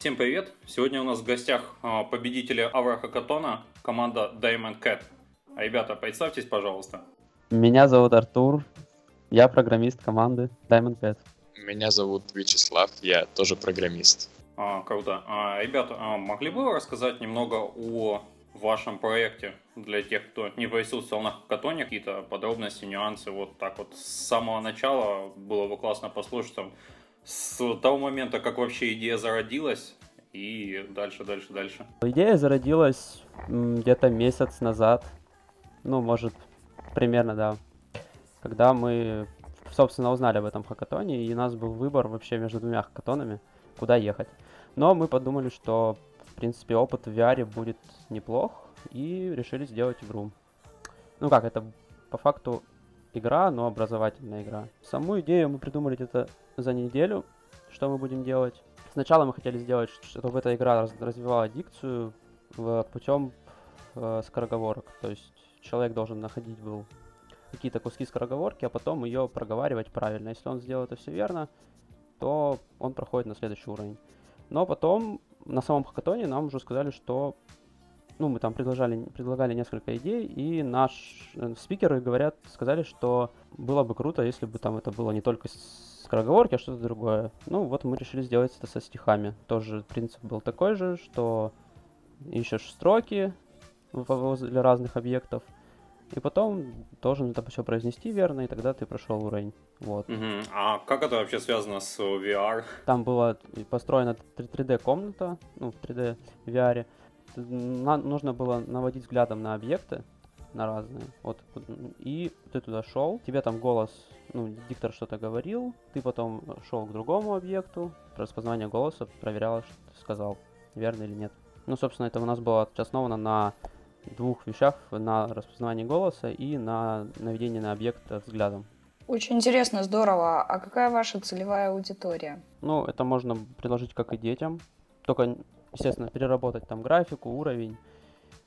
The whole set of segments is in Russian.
Всем привет! Сегодня у нас в гостях а, победители Аврохакатона, команда Diamond Cat. А, ребята, представьтесь, пожалуйста. Меня зовут Артур, я программист команды Diamond Cat. Меня зовут Вячеслав, я тоже программист. А, круто. А, ребята, а могли бы вы рассказать немного о вашем проекте для тех, кто не присутствовал на хакатоне, какие-то подробности, нюансы, вот так вот с самого начала было бы классно послушать там с того момента, как вообще идея зародилась, и дальше, дальше, дальше. Идея зародилась где-то месяц назад, ну, может, примерно, да, когда мы, собственно, узнали об этом хакатоне, и у нас был выбор вообще между двумя хакатонами, куда ехать. Но мы подумали, что, в принципе, опыт в VR будет неплох, и решили сделать игру. Ну как, это по факту игра, но образовательная игра. Саму идею мы придумали где-то за неделю, что мы будем делать. Сначала мы хотели сделать, чтобы эта игра развивала дикцию путем э, скороговорок. То есть человек должен находить был какие-то куски скороговорки, а потом ее проговаривать правильно. Если он сделал это все верно, то он проходит на следующий уровень. Но потом на самом хакатоне нам уже сказали, что ну, мы там предлагали, предлагали несколько идей, и наш э, спикеры говорят, сказали, что было бы круто, если бы там это было не только скороговорки, а что-то другое. Ну, вот мы решили сделать это со стихами. Тоже принцип был такой же, что ищешь строки возле разных объектов, и потом должен это все произнести верно, и тогда ты прошел уровень. Вот. Угу. А как это вообще связано с VR? Там была построена 3D комната, ну, в 3D VR, нужно было наводить взглядом на объекты, на разные. Вот, и ты туда шел, тебе там голос, ну, диктор что-то говорил, ты потом шел к другому объекту, распознавание голоса проверяло, что ты сказал, верно или нет. Ну, собственно, это у нас было основано на двух вещах, на распознавании голоса и на наведении на объект взглядом. Очень интересно, здорово. А какая ваша целевая аудитория? Ну, это можно предложить как и детям, только естественно, переработать там графику, уровень,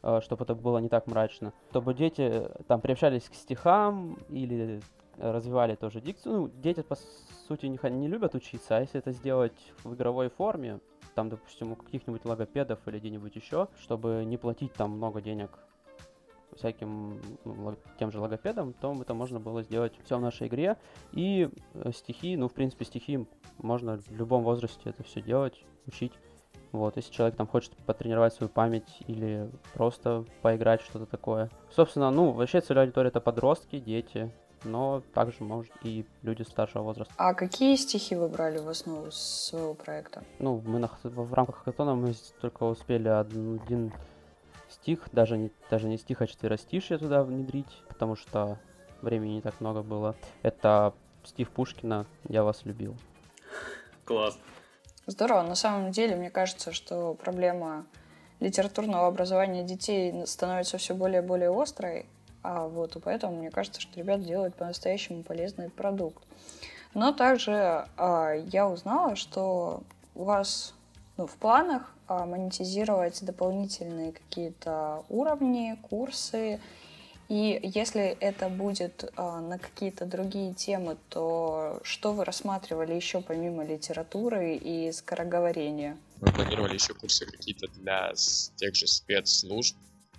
э, чтобы это было не так мрачно. Чтобы дети там приобщались к стихам или развивали тоже дикцию. Ну, дети, по сути, не, не любят учиться, а если это сделать в игровой форме, там, допустим, у каких-нибудь логопедов или где-нибудь еще, чтобы не платить там много денег всяким ну, тем же логопедам, то это можно было сделать все в нашей игре. И э, стихи, ну, в принципе, стихи можно в любом возрасте это все делать, учить. Вот, если человек там хочет потренировать свою память или просто поиграть что-то такое. Собственно, ну, вообще целевая аудитория это подростки, дети, но также, может, и люди старшего возраста. А какие стихи вы брали в основу своего проекта? Ну, мы на, в рамках хакатона мы только успели один, стих, даже не, даже не стих, а четверостишье туда внедрить, потому что времени не так много было. Это стих Пушкина «Я вас любил». Класс. Здорово. На самом деле, мне кажется, что проблема литературного образования детей становится все более и более острой. А вот и поэтому мне кажется, что ребята делают по-настоящему полезный продукт. Но также а, я узнала, что у вас ну, в планах а, монетизировать дополнительные какие-то уровни, курсы и если это будет э, на какие-то другие темы, то что вы рассматривали еще помимо литературы и скороговорения? Мы планировали еще курсы какие-то для тех же спецслужб.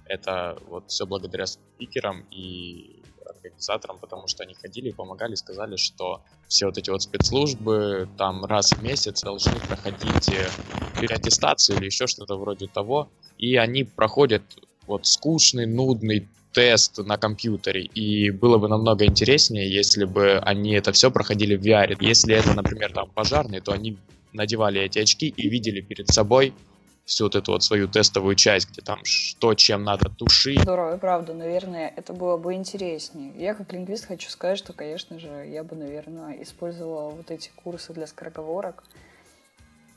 Это вот все благодаря спикерам и организаторам, потому что они ходили и помогали, сказали, что все вот эти вот спецслужбы там раз в месяц должны проходить э, переаттестацию или еще что-то вроде того, и они проходят вот скучный, нудный тест на компьютере, и было бы намного интереснее, если бы они это все проходили в VR. Если это, например, там пожарные, то они надевали эти очки и видели перед собой всю вот эту вот свою тестовую часть, где там что, чем надо тушить. Здорово, и правда, наверное, это было бы интереснее. Я как лингвист хочу сказать, что, конечно же, я бы, наверное, использовала вот эти курсы для скороговорок,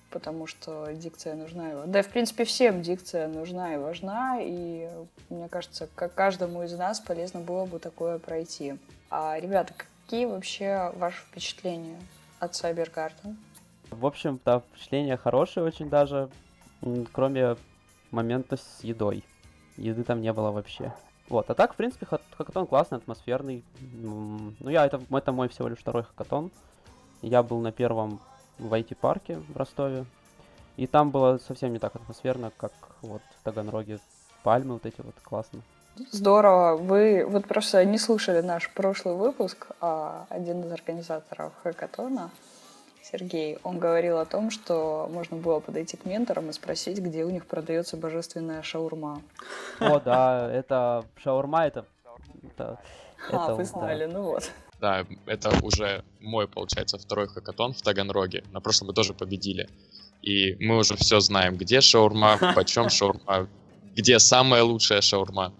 потому что дикция нужна. Да, в принципе, всем дикция нужна и важна, и мне кажется, как каждому из нас полезно было бы такое пройти. А, ребята, какие вообще ваши впечатления от Cybergarden? В общем, да, впечатления хорошие очень даже, кроме момента с едой. Еды там не было вообще. Вот, а так, в принципе, хакатон классный, атмосферный. Ну, я, это, это мой всего лишь второй хакатон. Я был на первом в IT-парке в Ростове. И там было совсем не так атмосферно, как вот в Таганроге. Пальмы вот эти вот, классно. Здорово. Вы вот просто не слушали наш прошлый выпуск, а один из организаторов хакатона, Сергей, он говорил о том, что можно было подойти к менторам и спросить, где у них продается божественная шаурма. О, да, это шаурма, это... это а, это, вы знали, да. ну вот. Да, это уже мой, получается, второй хакатон в Таганроге. На прошлом мы тоже победили. И мы уже все знаем, где шаурма, почем шаурма, где самая лучшая шаурма.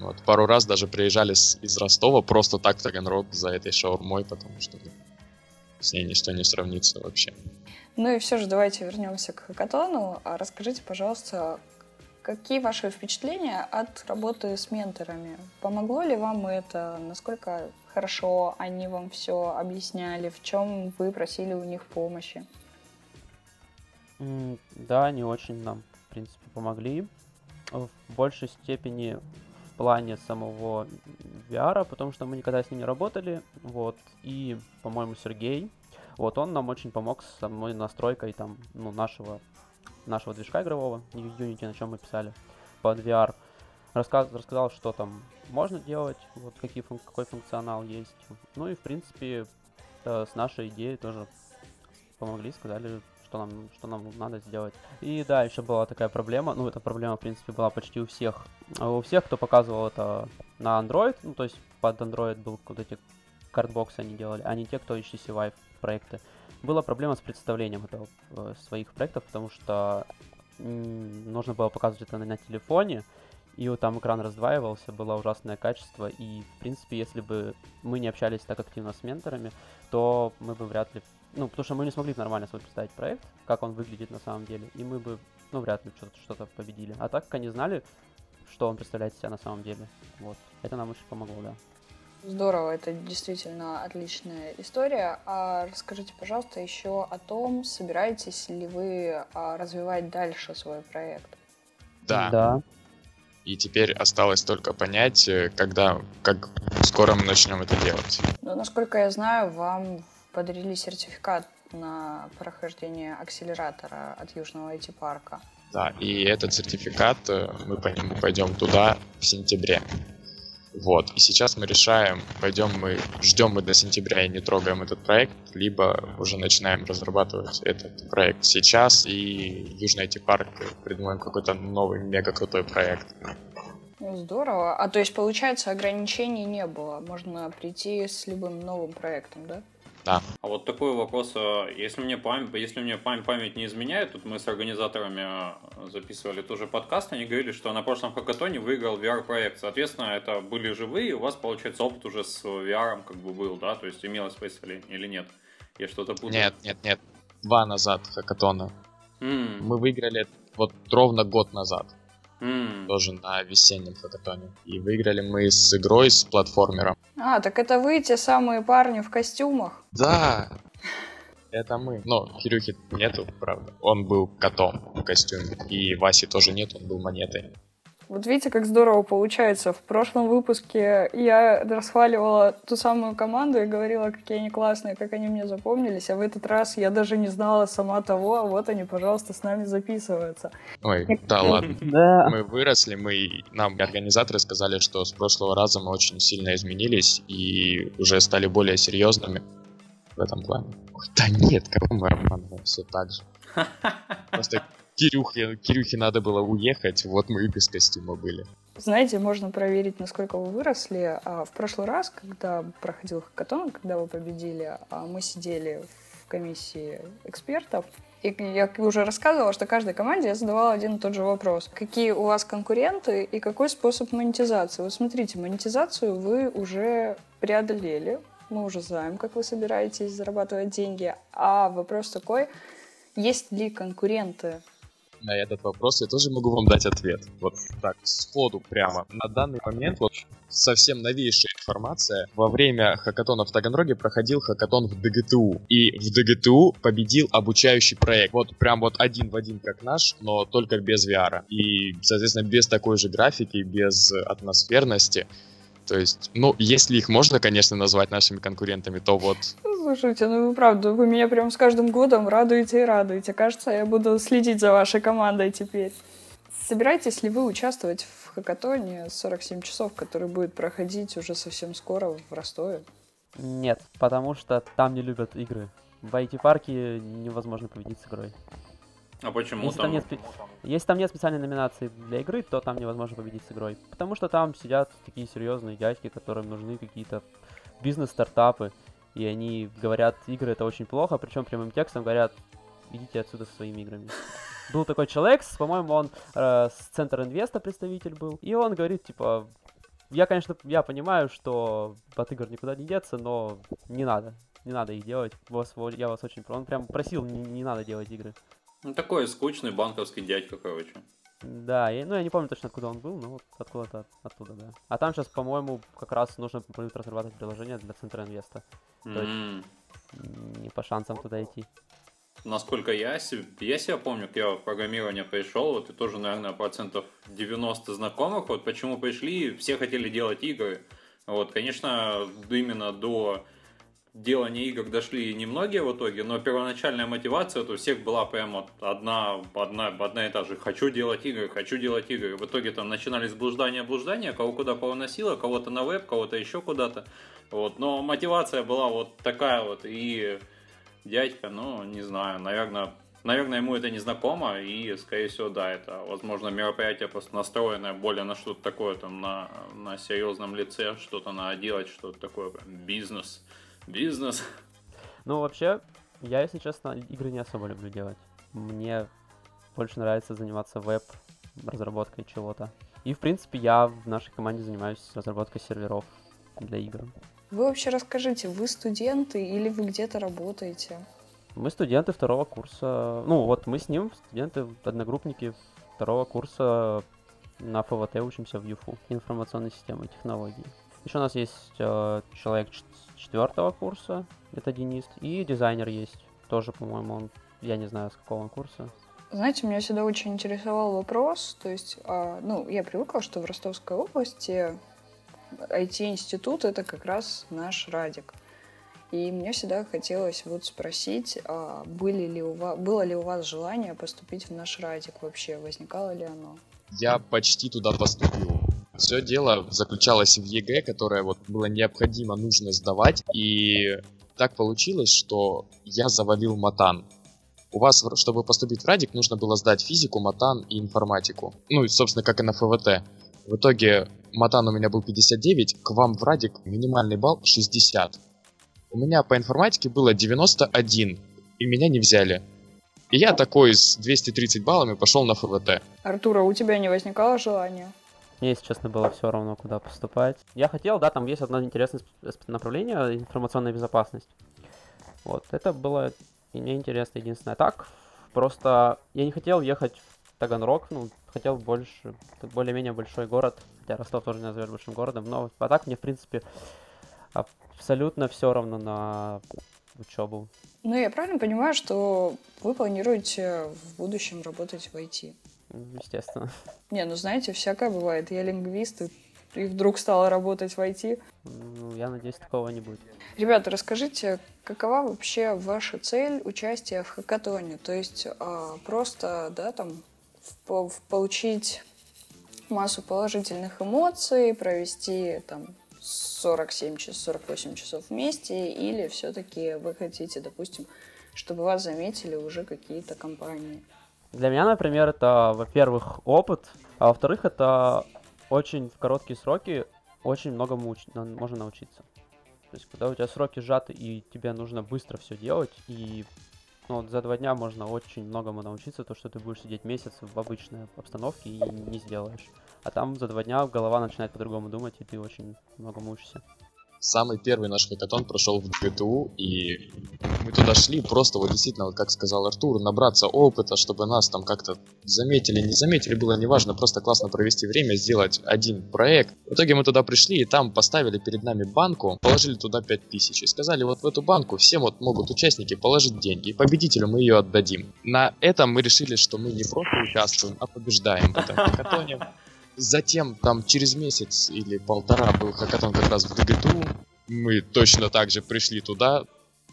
Вот, пару раз даже приезжали с, из Ростова просто так в Таганрог за этой шаурмой, потому что с ней ничто не сравнится вообще. Ну и все же давайте вернемся к хакатону. А расскажите, пожалуйста, какие ваши впечатления от работы с менторами? Помогло ли вам это? Насколько хорошо они вам все объясняли? В чем вы просили у них помощи? Да, они очень нам, в принципе, помогли. В большей степени плане самого VR, потому что мы никогда с ними не работали, вот, и, по-моему, Сергей, вот, он нам очень помог с самой настройкой, там, ну, нашего, нашего движка игрового, Unity, на чем мы писали, под VR, Рассказ, рассказал, что там можно делать, вот, какие какой функционал есть, ну, и, в принципе, э, с нашей идеей тоже помогли, сказали, что нам, что нам надо сделать. И да, еще была такая проблема, ну эта проблема в принципе была почти у всех. А у всех, кто показывал это на Android, ну то есть под Android был вот эти картбоксы они делали, а не те, кто HTC Vive проекты. Была проблема с представлением этого, э, своих проектов, потому что нужно было показывать это на телефоне, и вот там экран раздваивался, было ужасное качество, и, в принципе, если бы мы не общались так активно с менторами, то мы бы вряд ли ну, потому что мы не смогли нормально свой представить проект, как он выглядит на самом деле, и мы бы, ну, вряд ли что-то, что-то победили. А так как они знали, что он представляет себя на самом деле. Вот. Это нам очень помогло, да. Здорово, это действительно отличная история. А расскажите, пожалуйста, еще о том, собираетесь ли вы а, развивать дальше свой проект? Да. Да. И теперь осталось только понять, э, когда, как скоро мы начнем это делать. Ну, насколько я знаю, вам подарили сертификат на прохождение акселератора от Южного IT-парка. Да, и этот сертификат, э, мы по нему пойдем туда в сентябре. Вот, и сейчас мы решаем, пойдем мы, ждем мы до сентября и не трогаем этот проект, либо уже начинаем разрабатывать этот проект сейчас, и Южный IT-парк придумаем какой-то новый мега крутой проект. Ну, здорово. А то есть, получается, ограничений не было. Можно прийти с любым новым проектом, да? Да. А вот такой вопрос, а, если мне память, если мне память, память не изменяет, тут мы с организаторами а, записывали тоже подкаст, они говорили, что на прошлом хакатоне выиграл VR-проект. Соответственно, это были живые, у вас, получается, опыт уже с VR как бы был, да? То есть имелось представление или нет? Я что-то путаю. Нет, нет, нет. Два назад хакатона. Mm. Мы выиграли вот ровно год назад. Mm. Тоже на весеннем хакатоне. И выиграли мы с игрой, с платформером. А, так это вы те самые парни в костюмах? Да, это мы. Но Кирюхи нету, правда. Он был котом в костюме. И Васи тоже нет, он был монетой. Вот видите, как здорово получается. В прошлом выпуске я расхваливала ту самую команду и говорила, какие они классные, как они мне запомнились, а в этот раз я даже не знала сама того, а вот они, пожалуйста, с нами записываются. Ой, да ладно. Да. Мы выросли, мы нам организаторы сказали, что с прошлого раза мы очень сильно изменились и уже стали более серьезными в этом плане. Да нет, кого мы обманываем, все так же. Просто Кирюхе, Кирюхе надо было уехать, вот мы и без костюма были. Знаете, можно проверить, насколько вы выросли. А В прошлый раз, когда проходил хакатон, когда вы победили, а мы сидели в комиссии экспертов, и я уже рассказывала, что каждой команде я задавала один и тот же вопрос. Какие у вас конкуренты и какой способ монетизации? Вот смотрите, монетизацию вы уже преодолели. Мы уже знаем, как вы собираетесь зарабатывать деньги. А вопрос такой, есть ли конкуренты на этот вопрос я тоже могу вам дать ответ. Вот так, сходу прямо. На данный момент вот совсем новейшая информация. Во время хакатона в Таганроге проходил хакатон в ДГТУ. И в ДГТУ победил обучающий проект. Вот прям вот один в один как наш, но только без VR. И, соответственно, без такой же графики, без атмосферности. То есть, ну, если их можно, конечно, назвать нашими конкурентами, то вот Слушайте, ну вы правда, вы меня прям с каждым годом радуете и радуете. Кажется, я буду следить за вашей командой теперь. Собираетесь ли вы участвовать в хакатоне 47 часов, который будет проходить уже совсем скоро в Ростове? Нет, потому что там не любят игры. В IT-парке невозможно победить с игрой. А почему Если там? нет, спе- если там нет специальной номинации для игры, то там невозможно победить с игрой. Потому что там сидят такие серьезные дядьки, которым нужны какие-то бизнес-стартапы. И они говорят, игры это очень плохо, причем прямым текстом говорят, идите отсюда со своими играми. Был такой человек, по-моему, он э, с Центр Инвеста представитель был. И он говорит, типа, я, конечно, я понимаю, что от игр никуда не деться, но не надо. Не надо их делать. Вас, я вас очень... Он прям просил, не, не надо делать игры. Ну, такой скучный банковский дядька, короче. Да, я, ну я не помню точно, откуда он был, но вот откуда-то от- оттуда, да. А там сейчас, по-моему, как раз нужно будет разрабатывать приложение для Центра Инвеста. М. М, Не по шансам туда идти. Насколько я себе, я себя помню, как я в программирование пришел, вот и тоже, наверное, процентов 90 знакомых, вот почему пришли, все хотели делать игры. Вот, конечно, именно до делания игр дошли немногие в итоге, но первоначальная мотивация у всех была прям вот одна, одна, одна и та же. Хочу делать игры, хочу делать игры. В итоге там начинались блуждания, блуждания, кого куда поносило, кого-то на веб, кого-то еще куда-то. Вот, но мотивация была вот такая вот, и дядька, ну, не знаю, наверное, наверное, ему это не знакомо, и, скорее всего, да, это, возможно, мероприятие просто настроенное более на что-то такое, там, на, на серьезном лице, что-то надо делать, что-то такое, прям, бизнес, бизнес. Ну, вообще, я, если честно, игры не особо люблю делать. Мне больше нравится заниматься веб-разработкой чего-то. И, в принципе, я в нашей команде занимаюсь разработкой серверов для игр. Вы вообще расскажите, вы студенты или вы где-то работаете? Мы студенты второго курса. Ну, вот мы с ним, студенты, одногруппники второго курса на ФВТ учимся в ЮФУ, информационной системы и технологий. Еще у нас есть э, человек четвертого курса, это Денис, и дизайнер есть, тоже, по-моему, он, я не знаю, с какого он курса. Знаете, меня всегда очень интересовал вопрос, то есть, а, ну, я привыкла, что в Ростовской области IT-институт — это как раз наш Радик. И мне всегда хотелось вот спросить, а были ли у вас, было ли у вас желание поступить в наш Радик вообще, возникало ли оно? Я почти туда поступил. Все дело заключалось в ЕГЭ, которое вот было необходимо, нужно сдавать. И так получилось, что я завалил матан. У вас, чтобы поступить в Радик, нужно было сдать физику, матан и информатику. Ну, и, собственно, как и на ФВТ. В итоге матан у меня был 59, к вам в Радик минимальный балл 60. У меня по информатике было 91, и меня не взяли. И я такой с 230 баллами пошел на ФВТ. Артура, у тебя не возникало желания? Мне, если честно, было все равно, куда поступать. Я хотел, да, там есть одно интересное направление, информационная безопасность. Вот, это было мне интересно, единственное. Так, просто я не хотел ехать в Таганрог, ну, хотел больше, более-менее большой город, хотя Ростов тоже не назовешь большим городом, но а так мне, в принципе, абсолютно все равно на учебу. Ну, я правильно понимаю, что вы планируете в будущем работать в IT? Естественно. Не, ну знаете, всякое бывает. Я лингвист, и, и вдруг стала работать в IT. Ну, я надеюсь, такого не будет. Ребята, расскажите, какова вообще ваша цель участия в хакатоне? То есть а, просто, да, там, в- в- получить массу положительных эмоций, провести там 47 часов, 48 часов вместе, или все-таки вы хотите, допустим, чтобы вас заметили уже какие-то компании? Для меня, например, это, во-первых, опыт, а во-вторых, это очень в короткие сроки очень многому уч- можно научиться. То есть, когда у тебя сроки сжаты и тебе нужно быстро все делать, и ну, вот за два дня можно очень многому научиться, то, что ты будешь сидеть месяц в обычной обстановке и не сделаешь. А там за два дня голова начинает по-другому думать, и ты очень многому учишься. Самый первый наш хакатон прошел в ГТУ, и мы туда шли просто, вот действительно, вот как сказал Артур, набраться опыта, чтобы нас там как-то заметили, не заметили, было неважно, просто классно провести время, сделать один проект. В итоге мы туда пришли, и там поставили перед нами банку, положили туда 5000, и сказали, вот в эту банку все вот могут участники положить деньги, и победителю мы ее отдадим. На этом мы решили, что мы не просто участвуем, а побеждаем в этом хакатоне. Затем, там, через месяц или полтора был хакатон как раз в ДГТУ. Мы точно так же пришли туда.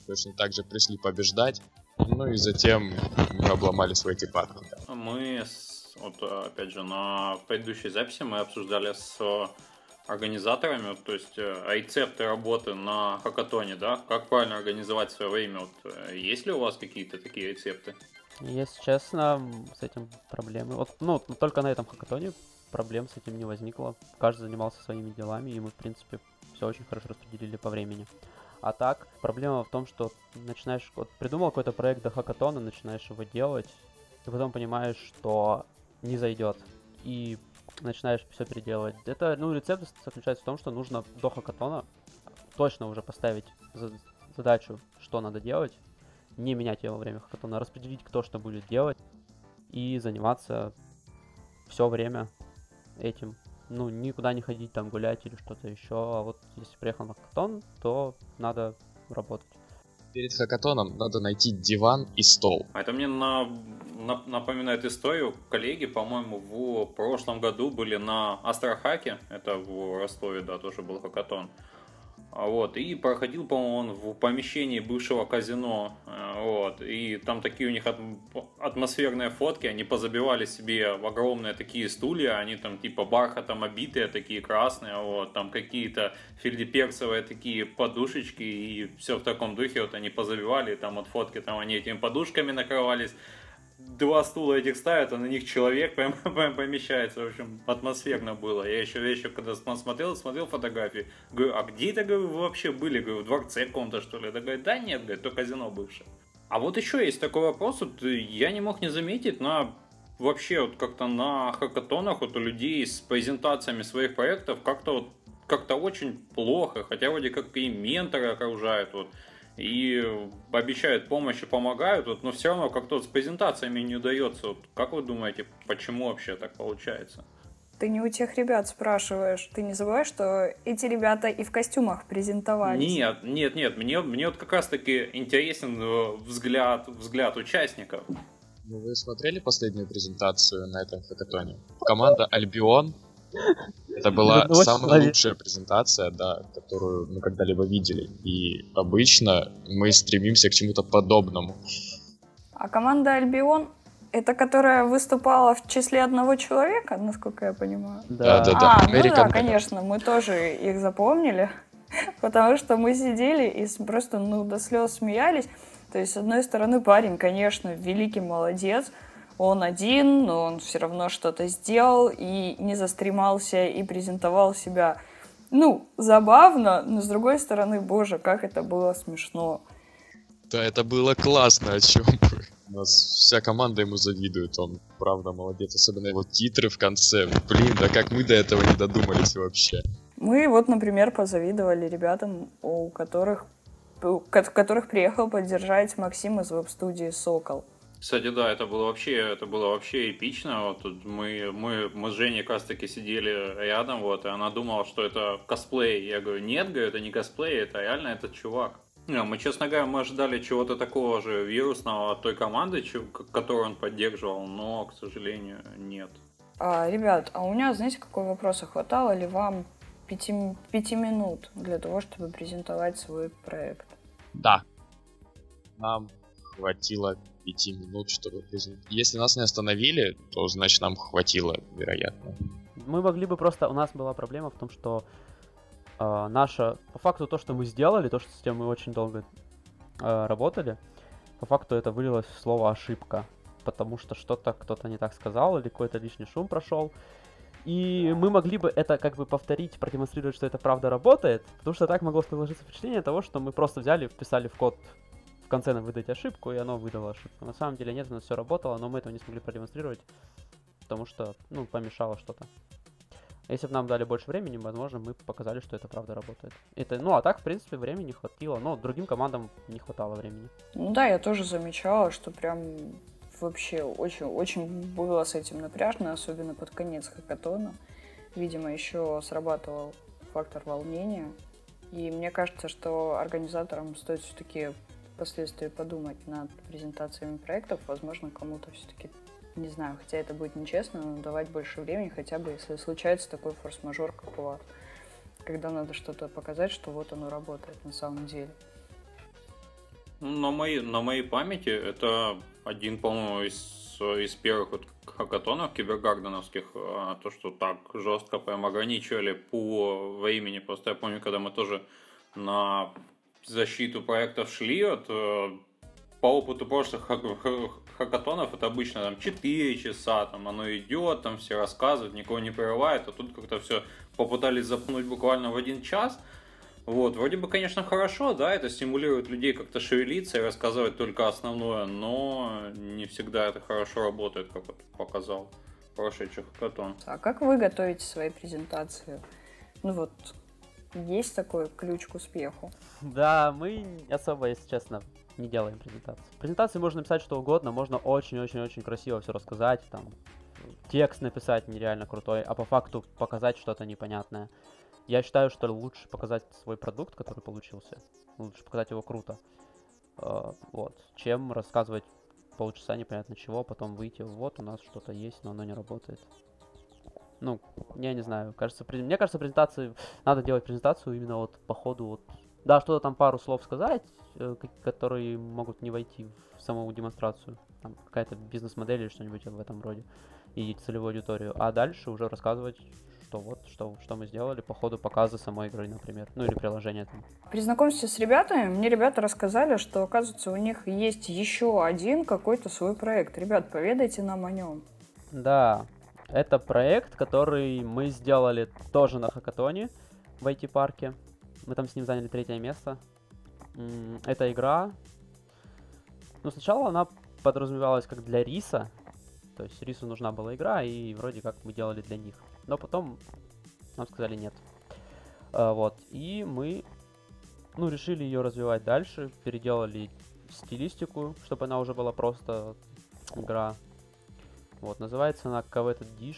точно так же пришли побеждать. Ну и затем мы обломали свой департамент. Мы, вот опять же, на предыдущей записи мы обсуждали с организаторами, то есть э, рецепты работы на хакатоне, да, как правильно организовать свое время, вот э, есть ли у вас какие-то такие рецепты? Если честно, с этим проблемы. Вот, ну, только на этом хакатоне проблем с этим не возникло. Каждый занимался своими делами, и мы, в принципе, все очень хорошо распределили по времени. А так, проблема в том, что начинаешь, вот придумал какой-то проект до хакатона, начинаешь его делать, и потом понимаешь, что не зайдет. И начинаешь все переделывать. Это, ну, рецепт заключается в том, что нужно до хакатона точно уже поставить задачу, что надо делать, не менять ее во время хакатона, распределить, кто что будет делать, и заниматься все время этим. Ну, никуда не ходить там гулять или что-то еще. А вот если приехал на хакатон, то надо работать. Перед хакатоном надо найти диван и стол. А это мне на, на, напоминает историю. Коллеги, по-моему, в прошлом году были на Астрахаке. Это в Ростове, да, тоже был хакатон. А вот, и проходил, по-моему, он в помещении бывшего казино. Э, вот, и там такие у них атмосферные фотки, они позабивали себе в огромные такие стулья, они там типа бархатом обитые, такие красные, вот, там какие-то филипперцевые такие подушечки, и все в таком духе, вот они позабивали, там вот фотки, там они этими подушками накрывались, два стула этих ставят, а на них человек прям, прям помещается. В общем, атмосферно было. Я еще, еще когда смотрел, смотрел фотографии, говорю, а где это, говорю, вы вообще были? Говорю, в дворце каком-то, что ли? Да, говорит, да нет, говорит, то казино бывшее. А вот еще есть такой вопрос, вот я не мог не заметить на вообще вот как-то на хакатонах вот у людей с презентациями своих проектов как-то вот как-то очень плохо, хотя вроде как и менторы окружают, вот и обещают помощь и помогают, вот, но все равно как-то вот с презентациями не удается. Вот, как вы думаете, почему вообще так получается? Ты не у тех ребят спрашиваешь. Ты не забываешь, что эти ребята и в костюмах презентовались? Нет, нет, нет. Мне, мне вот как раз-таки интересен э, взгляд, взгляд участников. Ну, вы смотрели последнюю презентацию на этом хакатоне? Команда Альбион это была самая лучшая презентация, да, которую мы когда-либо видели. И обычно мы стремимся к чему-то подобному. А команда Альбион это которая выступала в числе одного человека, насколько я понимаю? Да, да, да. А, ну да, конечно, мы тоже их запомнили, потому что мы сидели и просто ну, до слез смеялись. То есть, с одной стороны, парень, конечно, великий молодец, он один, но он все равно что-то сделал и не застремался и презентовал себя, ну, забавно, но с другой стороны, боже, как это было смешно. Да, это было классно, о чем бы. У нас вся команда ему завидует, он правда молодец, особенно его титры в конце. Блин, да как мы до этого не додумались вообще. Мы вот, например, позавидовали ребятам, у которых, у которых приехал поддержать Максим из веб-студии «Сокол». Кстати, да, это было вообще, это было вообще эпично. Вот тут мы, мы, мы с Женей как раз таки сидели рядом, вот, и она думала, что это косплей. Я говорю, нет, говорю, это не косплей, это реально этот чувак. Не, мы, честно говоря, мы ожидали чего-то такого же вирусного от той команды, которую он поддерживал, но, к сожалению, нет. А, ребят, а у меня, знаете, какой вопрос? А хватало ли вам пяти, пяти минут для того, чтобы презентовать свой проект? Да. Нам хватило пяти минут, чтобы. Если нас не остановили, то значит нам хватило, вероятно. Мы могли бы просто... У нас была проблема в том, что э, наша... По факту то, что мы сделали, то, что с тем мы очень долго э, работали, по факту это вылилось в слово ошибка. Потому что что-то кто-то не так сказал, или какой-то лишний шум прошел. И мы могли бы это как бы повторить, продемонстрировать, что это правда работает, потому что так могло сложиться впечатление того, что мы просто взяли, вписали в код конце нам выдать ошибку, и оно выдало ошибку. На самом деле нет, у нас все работало, но мы этого не смогли продемонстрировать, потому что, ну, помешало что-то. Если бы нам дали больше времени, возможно, мы показали, что это правда работает. Это, ну, а так, в принципе, времени хватило. Но другим командам не хватало времени. Ну да, я тоже замечала, что прям вообще очень, очень было с этим напряжно, особенно под конец хакатона. Видимо, еще срабатывал фактор волнения. И мне кажется, что организаторам стоит все-таки впоследствии подумать над презентациями проектов. Возможно, кому-то все-таки, не знаю, хотя это будет нечестно, но давать больше времени, хотя бы если случается такой форс-мажор, как у вас. Когда надо что-то показать, что вот оно работает на самом деле. На моей, на моей памяти это один, по-моему, из, из первых вот хакатонов кибергарденовских, а, то, что так жестко прям ограничивали по времени. Просто я помню, когда мы тоже на защиту проектов шли, от, э, по опыту прошлых хакатонов это обычно там 4 часа, там оно идет, там все рассказывают, никого не прерывает, а тут как-то все попытались запнуть буквально в один час. Вот, вроде бы, конечно, хорошо, да, это стимулирует людей как-то шевелиться и рассказывать только основное, но не всегда это хорошо работает, как вот показал прошедший хакатон. А как вы готовите свои презентации? Ну вот, есть такой ключ к успеху? Да, мы особо, если честно, не делаем презентации. Презентации можно написать что угодно, можно очень-очень-очень красиво все рассказать, там, текст написать нереально крутой, а по факту показать что-то непонятное. Я считаю, что лучше показать свой продукт, который получился. Лучше показать его круто. Uh, вот. Чем рассказывать полчаса непонятно чего, потом выйти, вот у нас что-то есть, но оно не работает. Ну, я не знаю, кажется, при... мне кажется, презентации, надо делать презентацию именно вот по ходу, вот, да, что-то там пару слов сказать, э, которые могут не войти в саму демонстрацию, там какая-то бизнес-модель или что-нибудь в этом роде, и целевую аудиторию, а дальше уже рассказывать, что вот, что, что мы сделали по ходу показа самой игры, например, ну или приложения там. При знакомстве с ребятами мне ребята рассказали, что, оказывается, у них есть еще один какой-то свой проект. Ребят, поведайте нам о нем. Да, это проект, который мы сделали тоже на Хакатоне в IT-парке. Мы там с ним заняли третье место. Это игра. Ну, сначала она подразумевалась как для Риса. То есть Рису нужна была игра, и вроде как мы делали для них. Но потом нам сказали нет. А, вот. И мы, ну, решили ее развивать дальше, переделали стилистику, чтобы она уже была просто игра. Вот, называется она Coveted Dish.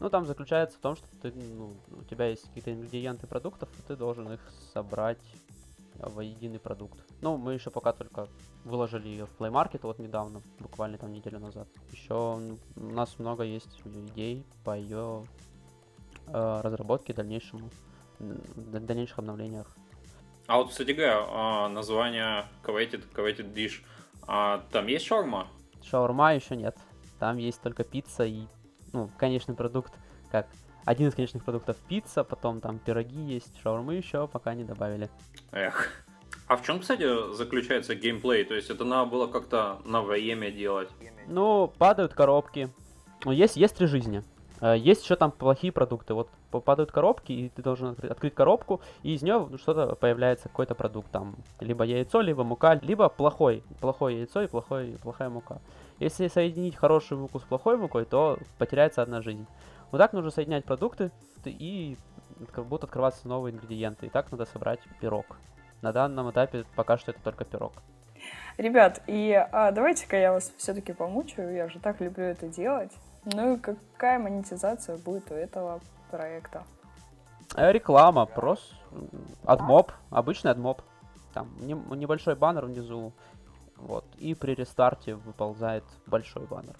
Ну, там заключается в том, что ты, ну, у тебя есть какие-то ингредиенты продуктов, и ты должен их собрать в единый продукт. Ну, мы еще пока только выложили ее в Play Market вот недавно, буквально там неделю назад. Еще у нас много есть идей по ее э, разработке дальнейшему, дальнейших обновлениях. А вот, кстати говоря, а, название Coveted, Coveted Dish, а там есть шаурма? Шаурма еще нет. Там есть только пицца и, ну, конечный продукт, как один из конечных продуктов пицца, потом там пироги есть, шаурмы еще пока не добавили. Эх. А в чем, кстати, заключается геймплей? То есть это надо было как-то на время делать? Ну, падают коробки. Ну, есть, есть три жизни. Э, есть еще там плохие продукты. Вот попадают коробки, и ты должен открыть, открыть коробку, и из нее что-то появляется, какой-то продукт. Там либо яйцо, либо мука, либо плохой. Плохое яйцо и плохой, плохая мука. Если соединить хорошую муку с плохой мукой, то потеряется одна жизнь. Вот так нужно соединять продукты, и будут открываться новые ингредиенты. И так надо собрать пирог. На данном этапе пока что это только пирог. Ребят, и а, давайте-ка я вас все-таки помучаю, я же так люблю это делать. Ну и какая монетизация будет у этого проекта? Э, реклама, просто адмоб, обычный адмоб. Там небольшой баннер внизу, вот, и при рестарте выползает большой баннер.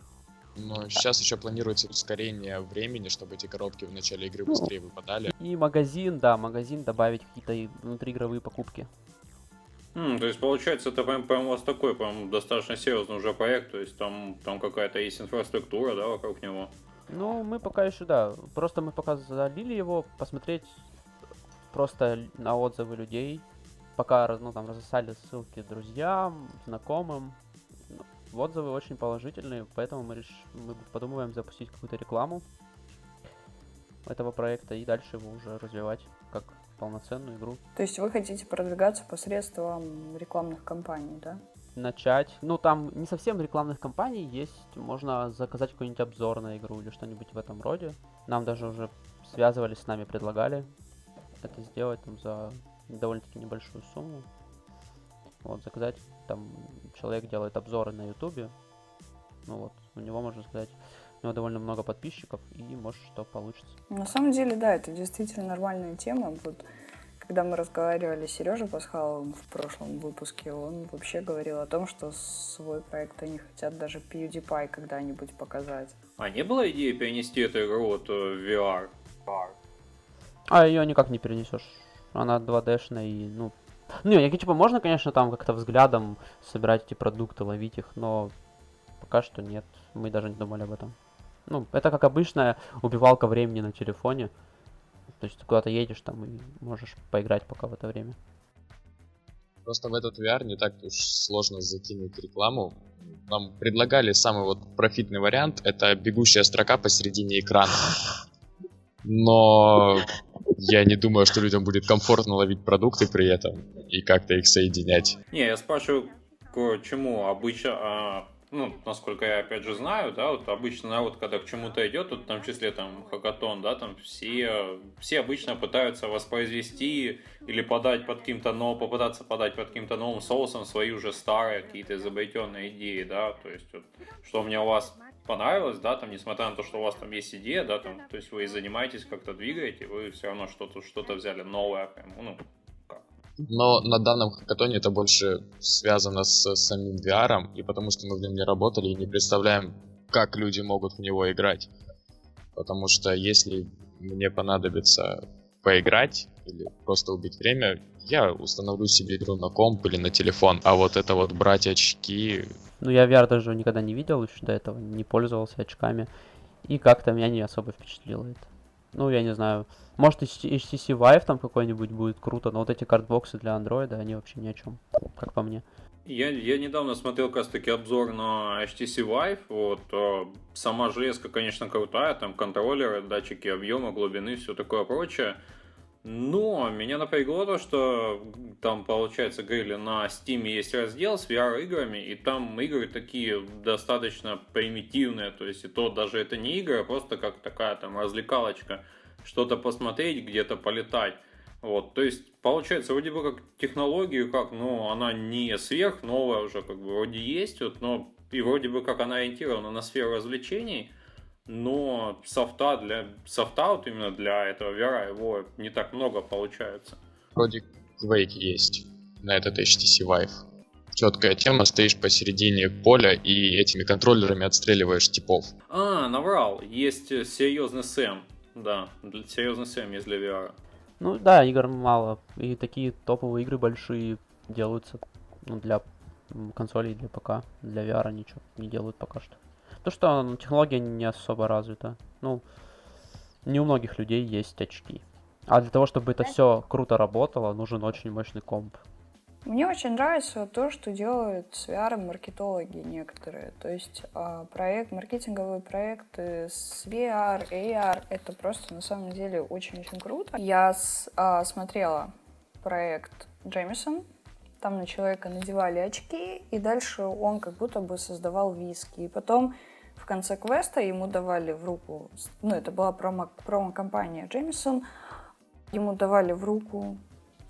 Но сейчас еще планируется ускорение времени, чтобы эти коробки в начале игры быстрее выпадали. И магазин, да, магазин добавить какие-то внутриигровые покупки. Mm, то есть, получается, это прям, прям у вас такой прям достаточно серьезный уже проект, то есть там, там какая-то есть инфраструктура, да, вокруг него? Ну, мы пока еще, да, просто мы пока залили его, посмотреть просто на отзывы людей, пока, ну, там, разослали ссылки друзьям, знакомым, ну, отзывы очень положительные, поэтому мы, реш... мы подумываем запустить какую-то рекламу этого проекта и дальше его уже развивать как полноценную игру. То есть вы хотите продвигаться посредством рекламных кампаний, да? Начать. Ну, там не совсем рекламных кампаний есть. Можно заказать какой-нибудь обзор на игру или что-нибудь в этом роде. Нам даже уже связывались с нами, предлагали это сделать там за довольно-таки небольшую сумму. Вот, заказать, там человек делает обзоры на ютубе. Ну вот, у него, можно сказать, него довольно много подписчиков, и может что получится. На самом деле, да, это действительно нормальная тема. Вот когда мы разговаривали с Сережей Пасхаловым в прошлом выпуске, он вообще говорил о том, что свой проект они хотят даже PewDiePie когда-нибудь показать. А не было идеи перенести эту игру вот э, в VR? А ее никак не перенесешь. Она 2D-шная и, ну, Ну, не, типа, можно, конечно, там как-то взглядом собирать эти продукты, ловить их, но пока что нет. Мы даже не думали об этом. Ну, это как обычная убивалка времени на телефоне. То есть ты куда-то едешь там и можешь поиграть пока в это время. Просто в этот VR не так уж сложно закинуть рекламу. Нам предлагали самый вот профитный вариант, это бегущая строка посередине экрана. Но я не думаю, что людям будет комфортно ловить продукты при этом и как-то их соединять. Не, я спрашиваю, к чему обычно, а, ну, насколько я опять же знаю, да, вот обычно народ, когда к чему-то идет, вот, в том числе там хакатон, да, там все, все обычно пытаются воспроизвести или подать под каким-то новым, попытаться подать под каким-то новым соусом свои уже старые какие-то изобретенные идеи, да, то есть вот, что мне у вас понравилось, да, там, несмотря на то, что у вас там есть идея, да, там, то есть вы занимаетесь, как-то двигаете, вы все равно что-то что-то взяли новое, прям, ну, но на данном хакатоне это больше связано с самим VR, и потому что мы в нем не работали и не представляем, как люди могут в него играть. Потому что если мне понадобится поиграть или просто убить время, я установлю себе игру на комп или на телефон, а вот это вот брать очки... Ну, я VR даже никогда не видел еще до этого, не пользовался очками, и как-то меня не особо впечатлило это. Ну, я не знаю. Может, HTC Vive там какой-нибудь будет круто, но вот эти картбоксы для андроида, они вообще ни о чем, как по мне. Я, я недавно смотрел как раз таки обзор на HTC Vive. Вот, э, сама железка, конечно, крутая, там контроллеры, датчики объема, глубины, все такое прочее. Но меня напрягло то, что там, получается, говорили, на Steam есть раздел с VR-играми, и там игры такие достаточно примитивные, то есть и то даже это не игры, а просто как такая там развлекалочка, что-то посмотреть, где-то полетать. Вот, то есть, получается, вроде бы как технологию, как, ну, она не сверх новая уже, как бы, вроде есть, вот, но и вроде бы как она ориентирована на сферу развлечений – но софта для софта вот именно для этого VR его не так много получается. Вроде Quake есть на этот HTC Vive. Четкая тема, стоишь посередине поля и этими контроллерами отстреливаешь типов. А, наврал, есть серьезный сэм. Да, серьезный сэм есть для VR. Ну да, игр мало. И такие топовые игры большие делаются ну, для консолей, для ПК. Для VR ничего не делают пока что. То, что ну, технология не особо развита. Ну, не у многих людей есть очки. А для того, чтобы это все круто работало, нужен очень мощный комп. Мне очень нравится то, что делают с VR маркетологи некоторые. То есть а, проект, маркетинговые проекты с VR, AR, это просто на самом деле очень-очень круто. Я с, а, смотрела проект Джемисон, там на человека надевали очки, и дальше он как будто бы создавал виски. И потом в конце квеста ему давали в руку, ну, это была промо, промо-компания Джемисон, ему давали в руку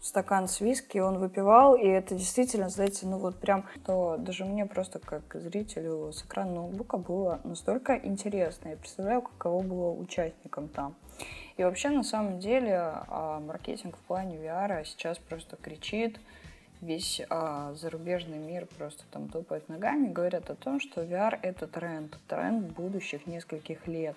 стакан с виски, он выпивал, и это действительно, знаете, ну вот прям, то даже мне просто как зрителю с экрана ноутбука было настолько интересно. Я представляю, каково было участникам там. И вообще, на самом деле, а, маркетинг в плане VR сейчас просто кричит, весь а, зарубежный мир просто там топает ногами, говорят о том, что VR это тренд, тренд будущих нескольких лет.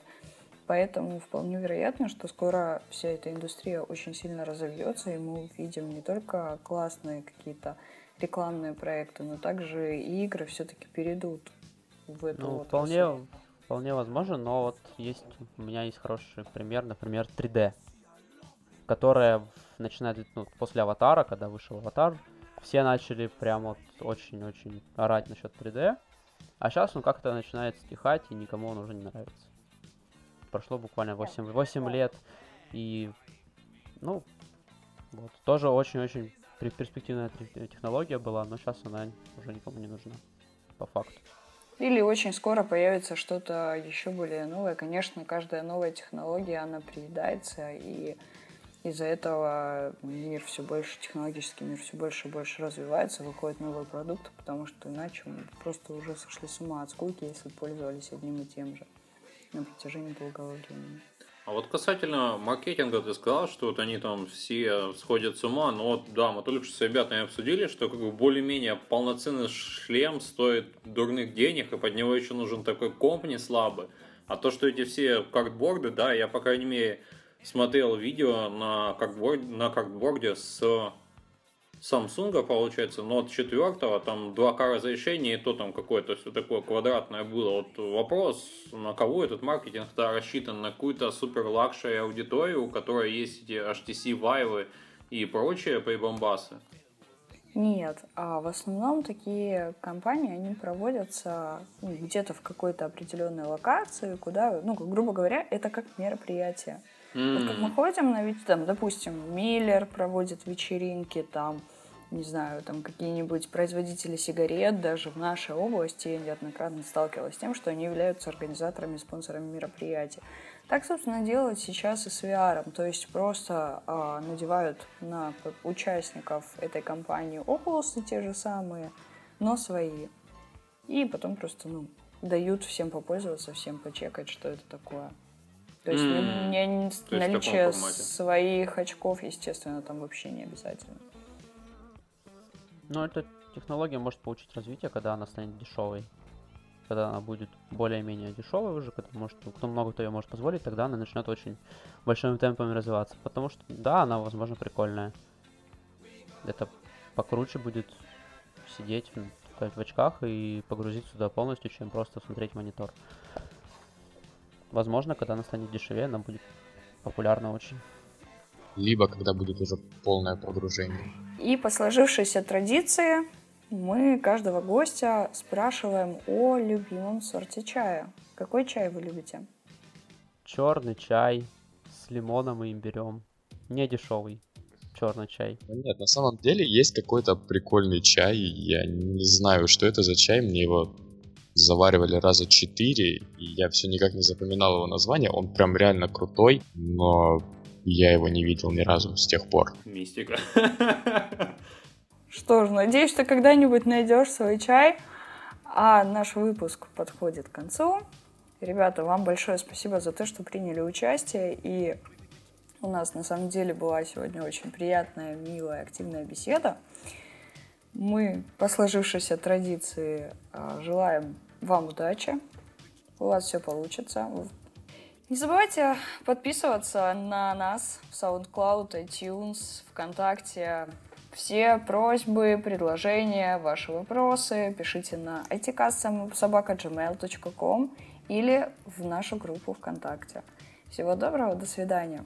Поэтому вполне вероятно, что скоро вся эта индустрия очень сильно разовьется, и мы увидим не только классные какие-то рекламные проекты, но также и игры все-таки перейдут в эту ну, вполне, вполне возможно, но вот есть у меня есть хороший пример, например, 3D, которая начинает ну, после аватара, когда вышел аватар, все начали прям вот очень-очень орать насчет 3D. А сейчас он как-то начинает стихать, и никому он уже не нравится. Прошло буквально 8, 8 лет, и, ну, вот, тоже очень-очень перспективная технология была, но сейчас она уже никому не нужна, по факту. Или очень скоро появится что-то еще более новое. Конечно, каждая новая технология, она приедается, и из-за этого мир все больше, технологический мир все больше и больше развивается, выходят новые продукты, потому что иначе мы просто уже сошли с ума от скуки, если пользовались одним и тем же на протяжении долгого времени. А вот касательно маркетинга, ты сказал, что вот они там все сходят с ума, но вот да, мы только что с ребятами обсудили, что как бы более-менее полноценный шлем стоит дурных денег, и под него еще нужен такой комп не слабый. А то, что эти все cardboard ы, да, я, по крайней мере, смотрел видео на cardboard е, на cardboard е с Samsung, получается, Note 4, там 2К разрешения, и то там какое-то все такое квадратное было. Вот вопрос, на кого этот маркетинг-то рассчитан? На какую-то супер luxury аудиторию, у которой есть эти HTC Vive и прочие прибамбасы? Нет, а в основном такие компании, они проводятся ну, где-то в какой-то определенной локации, куда, ну, грубо говоря, это как мероприятие. Mm. Вот как мы ходим на ведь там, допустим, Миллер проводит вечеринки, там, не знаю, там какие-нибудь производители сигарет даже в нашей области я неоднократно сталкивалась с тем, что они являются организаторами, спонсорами мероприятий. Так, собственно, делают сейчас и с VR. То есть просто э, надевают на участников этой компании Oculus те же самые, но свои. И потом просто, ну, дают всем попользоваться, всем почекать, что это такое. То есть, mm. не, не, То наличие своих очков, естественно, там вообще не обязательно. Ну, эта технология может получить развитие, когда она станет дешевой. Когда она будет более-менее дешевой уже, когда может, кто много кто ее может позволить, тогда она начнет очень большими темпами развиваться. Потому что, да, она, возможно, прикольная. Это покруче будет сидеть в очках и погрузиться сюда полностью, чем просто смотреть монитор. Возможно, когда она станет дешевее, она будет популярна очень. Либо когда будет уже полное погружение. И по сложившейся традиции мы каждого гостя спрашиваем о любимом сорте чая. Какой чай вы любите? Черный чай с лимоном и имбирем. Не дешевый черный чай. Нет, на самом деле есть какой-то прикольный чай. Я не знаю, что это за чай. Мне его заваривали раза четыре, и я все никак не запоминал его название. Он прям реально крутой, но я его не видел ни разу с тех пор. Мистика. Что ж, надеюсь, что когда-нибудь найдешь свой чай. А наш выпуск подходит к концу. Ребята, вам большое спасибо за то, что приняли участие. И у нас на самом деле была сегодня очень приятная, милая, активная беседа. Мы, по сложившейся традиции, а, желаем вам удачи. У вас все получится. Не забывайте подписываться на нас в SoundCloud, iTunes, ВКонтакте. Все просьбы, предложения, ваши вопросы пишите на itcast.gmail.com или в нашу группу ВКонтакте. Всего доброго, до свидания.